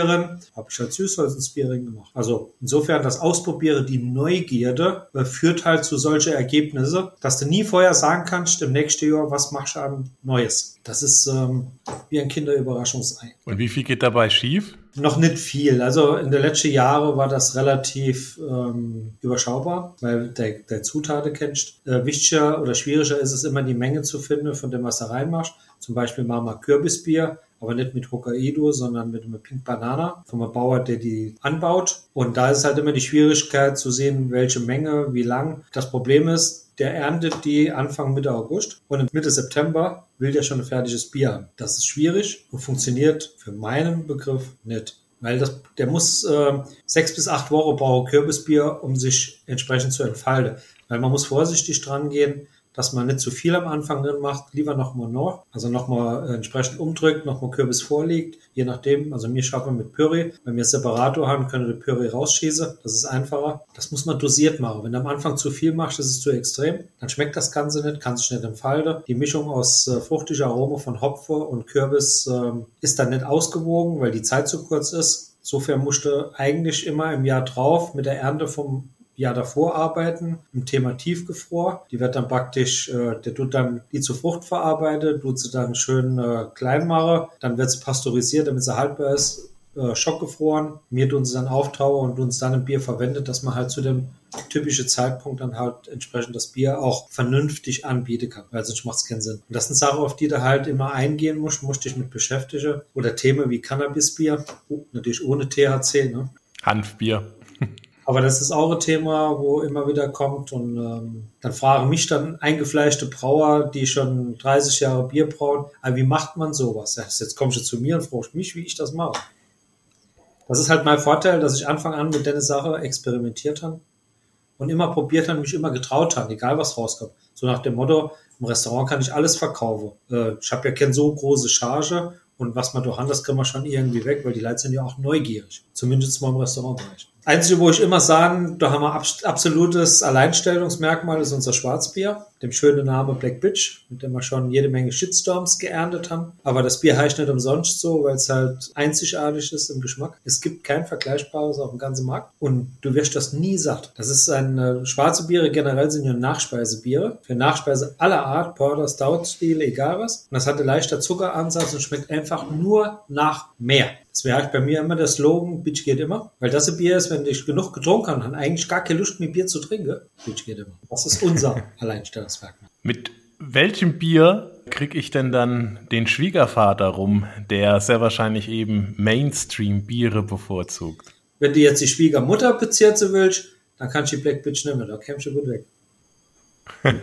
habe ich halt Süßholz ins Bier gemacht. Also insofern das Ausprobieren, die Neugierde führt halt zu solchen Ergebnissen, dass du nie vorher sagen kannst, im nächsten Jahr, was machst du an Neues. Das ist ähm, wie ein Kinderüberraschungsei.
Und wie viel geht dabei schief?
Noch nicht viel. Also in den letzten Jahren war das relativ ähm, überschaubar, weil der, der Zutaten kennst. Äh, wichtiger oder schwieriger ist es immer, die Menge zu finden von dem, was du reinmachst. Zum Beispiel machen wir Kürbisbier, aber nicht mit Hokkaido, sondern mit einem Pink Banana vom Bauer, der die anbaut. Und da ist halt immer die Schwierigkeit zu sehen, welche Menge, wie lang. Das Problem ist, der erntet die Anfang Mitte August und Mitte September will der schon ein fertiges Bier haben. Das ist schwierig und funktioniert für meinen Begriff nicht. Weil das, der muss äh, sechs bis acht Wochen brauchen Kürbisbier, um sich entsprechend zu entfalten. Weil man muss vorsichtig dran gehen dass man nicht zu viel am Anfang drin macht, lieber nochmal noch, also nochmal entsprechend umdrückt, nochmal Kürbis vorlegt, je nachdem. Also mir schaffen mit Püree. Wenn wir Separator haben, können wir Püree rausschießen. Das ist einfacher. Das muss man dosiert machen. Wenn du am Anfang zu viel machst, ist zu extrem. Dann schmeckt das Ganze nicht, kann sich nicht entfalten. Die Mischung aus äh, fruchtiger Aroma von Hopfer und Kürbis äh, ist dann nicht ausgewogen, weil die Zeit zu kurz ist. Insofern musste eigentlich immer im Jahr drauf mit der Ernte vom Jahr davor arbeiten im Thema Tiefgefror. Die wird dann praktisch, äh, der tut dann die zur Frucht verarbeitet, tut sie dann schön äh, klein machen, dann wird sie pasteurisiert, damit sie haltbar ist, äh, schockgefroren. Mir tun sie dann auftauen und uns dann im Bier verwendet, dass man halt zu dem typischen Zeitpunkt dann halt entsprechend das Bier auch vernünftig anbieten kann, weil sonst macht es keinen Sinn. Und das sind Sachen, auf die du halt immer eingehen musst, musst dich mit beschäftigen. Oder Themen wie Cannabisbier, oh, natürlich ohne THC, ne?
Hanfbier.
Aber das ist auch ein Thema, wo immer wieder kommt. Und ähm, dann fragen mich dann eingefleischte Brauer, die schon 30 Jahre Bier brauen, ah, wie macht man sowas? Jetzt kommst du zu mir und fragst mich, wie ich das mache. Das ist halt mein Vorteil, dass ich Anfang an mit der Sache experimentiert habe und immer probiert habe, mich immer getraut habe, egal was rauskommt. So nach dem Motto, im Restaurant kann ich alles verkaufen. Äh, ich habe ja keine so große Charge und was man doch das kann man schon irgendwie weg, weil die Leute sind ja auch neugierig. Zumindest mal im Restaurantbereich. Einzige, wo ich immer sagen, da haben wir absolutes Alleinstellungsmerkmal, ist unser Schwarzbier, dem schönen Namen Black Bitch, mit dem wir schon jede Menge Shitstorms geerntet haben. Aber das Bier heißt nicht umsonst so, weil es halt einzigartig ist im Geschmack. Es gibt kein vergleichbares auf dem ganzen Markt und du wirst das nie satt. Das ist ein äh, schwarze Biere generell sind ja Nachspeisebiere. Für Nachspeise aller Art, Porter, Stout-Stil, egal was. Und das hat einen leichter Zuckeransatz und schmeckt einfach nur nach mehr. Das wäre halt bei mir immer der Slogan, Bitch geht immer. Weil das ein Bier ist, wenn ich genug getrunken habe, dann eigentlich gar keine Lust mehr Bier zu trinken. Bitch geht immer. Das ist unser Alleinstellungsmerkmal.
Mit welchem Bier kriege ich denn dann den Schwiegervater rum, der sehr wahrscheinlich eben Mainstream-Biere bevorzugt?
Wenn du jetzt die Schwiegermutter bezirzen willst, dann kannst du die Black Bitch nehmen. Da kämst du gut weg.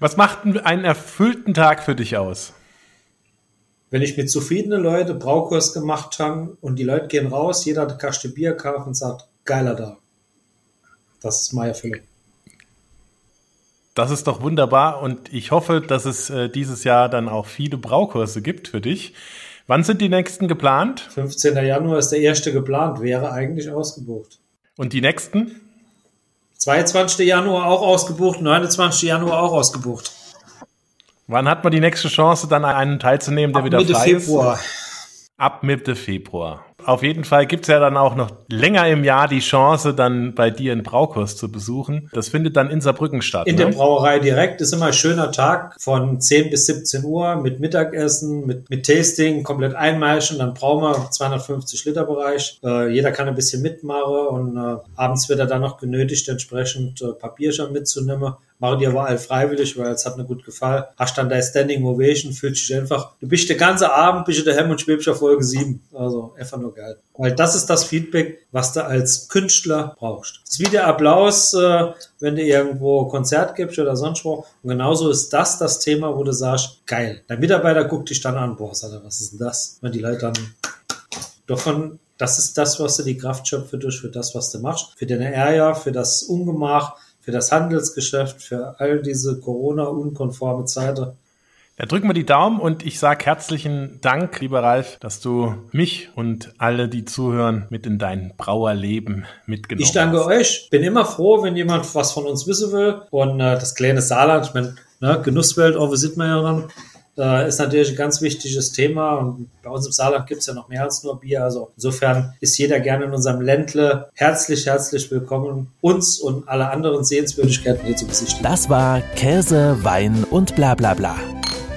Was macht einen erfüllten Tag für dich aus?
Wenn ich mit zufriedenen Leuten Braukurs gemacht habe und die Leute gehen raus, jeder hat eine Kaste Bier kauft und sagt, geiler da. Das ist meine Erfüllung.
Das ist doch wunderbar und ich hoffe, dass es äh, dieses Jahr dann auch viele Braukurse gibt für dich. Wann sind die nächsten geplant?
15. Januar ist der erste geplant, wäre eigentlich ausgebucht.
Und die nächsten?
22. Januar auch ausgebucht, 29. Januar auch ausgebucht.
Wann hat man die nächste Chance, dann an einen teilzunehmen, der Ab wieder Mitte frei Februar. ist? Ab Mitte Februar. Auf jeden Fall gibt's ja dann auch noch länger im Jahr die Chance, dann bei dir einen Braukurs zu besuchen. Das findet dann in Saarbrücken statt.
In ne? der Brauerei direkt ist immer ein schöner Tag von 10 bis 17 Uhr mit Mittagessen, mit, mit Tasting, komplett einmeischen. Dann brauchen wir 250 Liter Bereich. Äh, jeder kann ein bisschen mitmachen und äh, abends wird er dann noch genötigt, entsprechend äh, Papierschirm mitzunehmen machen die aber alle freiwillig, weil es hat mir gut gefallen. Hast dann dein Standing Ovation, fühlst dich einfach, du bist der ganze Abend, bist du daheim und schwebst auf Folge 7. Also einfach nur geil. Weil das ist das Feedback, was du als Künstler brauchst. Das ist wie der Applaus, äh, wenn du irgendwo Konzert gibst oder sonst wo. Und genauso ist das das Thema, wo du sagst, geil. Dein Mitarbeiter guckt dich dann an, boah, was ist denn das? Wenn die Leute dann davon das ist das, was du die Kraft schöpfe durch für das, was du machst. Für deine Ärger, für das Ungemach, für das Handelsgeschäft, für all diese Corona-unkonforme Zeiten.
Ja, drücken wir die Daumen und ich sage herzlichen Dank, lieber Ralf, dass du mich und alle, die zuhören, mit in dein Brauerleben mitgenommen hast.
Ich danke hast. euch. Bin immer froh, wenn jemand was von uns wissen will. Und äh, das kleine Saarland, ich meine, ne, Genusswelt, oh, wir sind wir ja dran äh, ist natürlich ein ganz wichtiges Thema. Und bei uns im Saarland gibt es ja noch mehr als nur Bier. Also insofern ist jeder gerne in unserem Ländle herzlich, herzlich willkommen, uns und alle anderen Sehenswürdigkeiten hier zu besichtigen.
Das war Käse, Wein und bla bla bla.